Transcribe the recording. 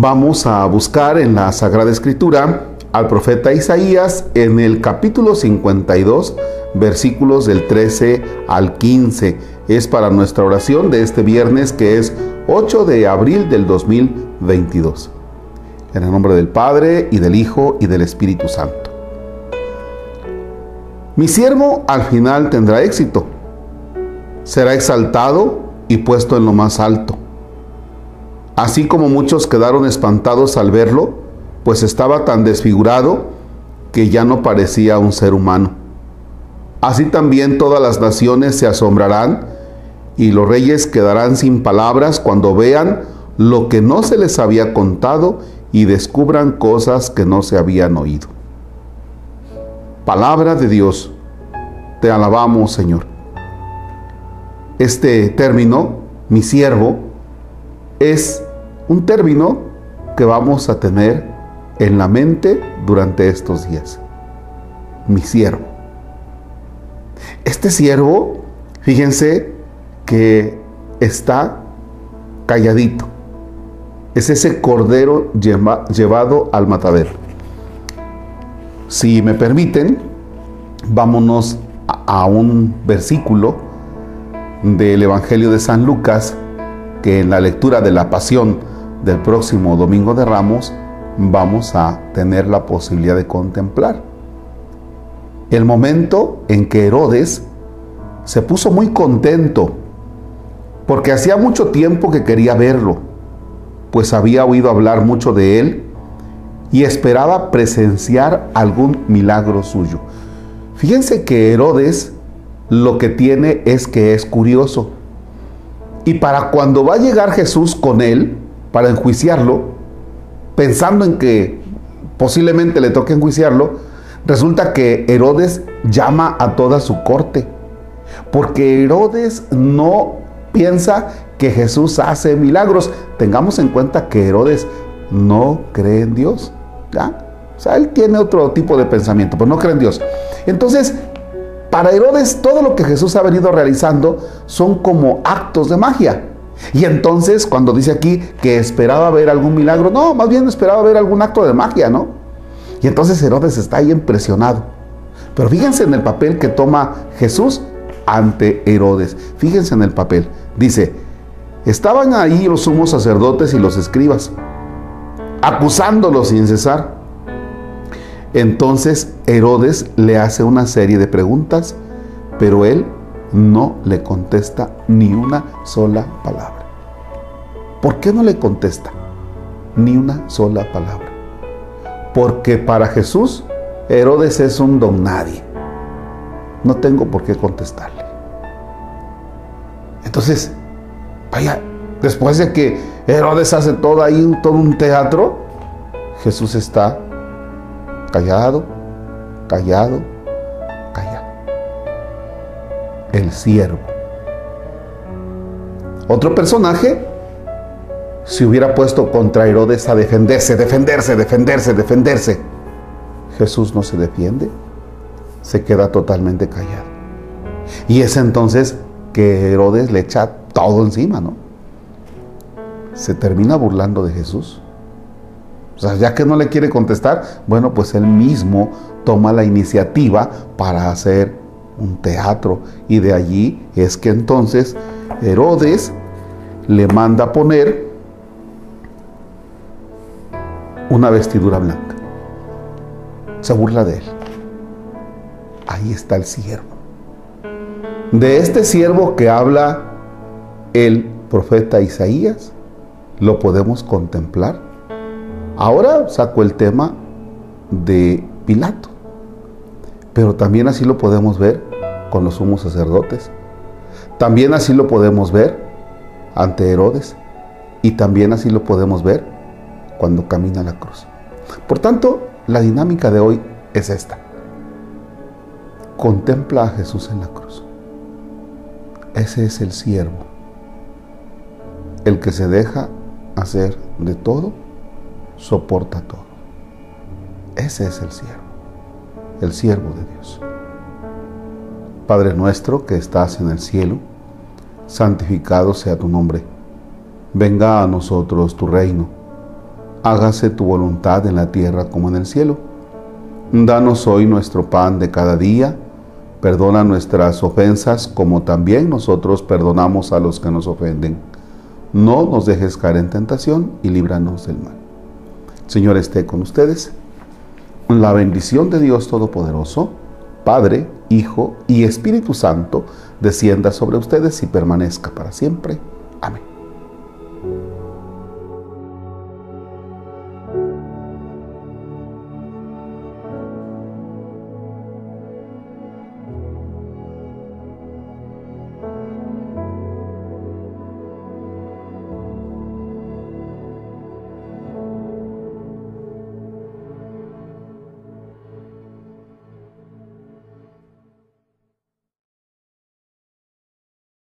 Vamos a buscar en la Sagrada Escritura al profeta Isaías en el capítulo 52, versículos del 13 al 15. Es para nuestra oración de este viernes que es 8 de abril del 2022. En el nombre del Padre y del Hijo y del Espíritu Santo. Mi siervo al final tendrá éxito. Será exaltado y puesto en lo más alto así como muchos quedaron espantados al verlo, pues estaba tan desfigurado que ya no parecía un ser humano. Así también todas las naciones se asombrarán y los reyes quedarán sin palabras cuando vean lo que no se les había contado y descubran cosas que no se habían oído. Palabra de Dios, te alabamos Señor. Este término, mi siervo, es un término que vamos a tener en la mente durante estos días. Mi siervo. Este siervo, fíjense que está calladito. Es ese cordero llevado al matadero. Si me permiten, vámonos a un versículo del Evangelio de San Lucas que en la lectura de la pasión del próximo Domingo de Ramos vamos a tener la posibilidad de contemplar. El momento en que Herodes se puso muy contento porque hacía mucho tiempo que quería verlo, pues había oído hablar mucho de él y esperaba presenciar algún milagro suyo. Fíjense que Herodes lo que tiene es que es curioso. Y para cuando va a llegar Jesús con él, para enjuiciarlo, pensando en que posiblemente le toque enjuiciarlo, resulta que Herodes llama a toda su corte. Porque Herodes no piensa que Jesús hace milagros. Tengamos en cuenta que Herodes no cree en Dios. ¿ya? O sea, él tiene otro tipo de pensamiento, pero no cree en Dios. Entonces, para Herodes todo lo que Jesús ha venido realizando son como actos de magia. Y entonces cuando dice aquí que esperaba ver algún milagro, no, más bien esperaba ver algún acto de magia, ¿no? Y entonces Herodes está ahí impresionado. Pero fíjense en el papel que toma Jesús ante Herodes. Fíjense en el papel. Dice, estaban ahí los sumos sacerdotes y los escribas, acusándolos sin cesar. Entonces Herodes le hace una serie de preguntas, pero él no le contesta ni una sola palabra. ¿Por qué no le contesta ni una sola palabra? Porque para Jesús Herodes es un don nadie. No tengo por qué contestarle. Entonces, vaya, después de que Herodes hace todo ahí, todo un teatro, Jesús está callado, callado, el siervo. Otro personaje se hubiera puesto contra Herodes a defenderse, defenderse, defenderse, defenderse. Jesús no se defiende, se queda totalmente callado. Y es entonces que Herodes le echa todo encima, ¿no? Se termina burlando de Jesús. O sea, ya que no le quiere contestar, bueno, pues él mismo toma la iniciativa para hacer un teatro. Y de allí es que entonces Herodes le manda poner una vestidura blanca. Se burla de él. Ahí está el siervo. De este siervo que habla el profeta Isaías, lo podemos contemplar. Ahora saco el tema de Pilato, pero también así lo podemos ver con los sumos sacerdotes. También así lo podemos ver ante Herodes y también así lo podemos ver cuando camina la cruz. Por tanto, la dinámica de hoy es esta. Contempla a Jesús en la cruz. Ese es el siervo, el que se deja hacer de todo, soporta todo. Ese es el siervo, el siervo de Dios. Padre nuestro que estás en el cielo, santificado sea tu nombre. Venga a nosotros tu reino. Hágase tu voluntad en la tierra como en el cielo. Danos hoy nuestro pan de cada día. Perdona nuestras ofensas como también nosotros perdonamos a los que nos ofenden. No nos dejes caer en tentación y líbranos del mal. Señor esté con ustedes. La bendición de Dios Todopoderoso, Padre, Hijo y Espíritu Santo, descienda sobre ustedes y permanezca para siempre. Amén.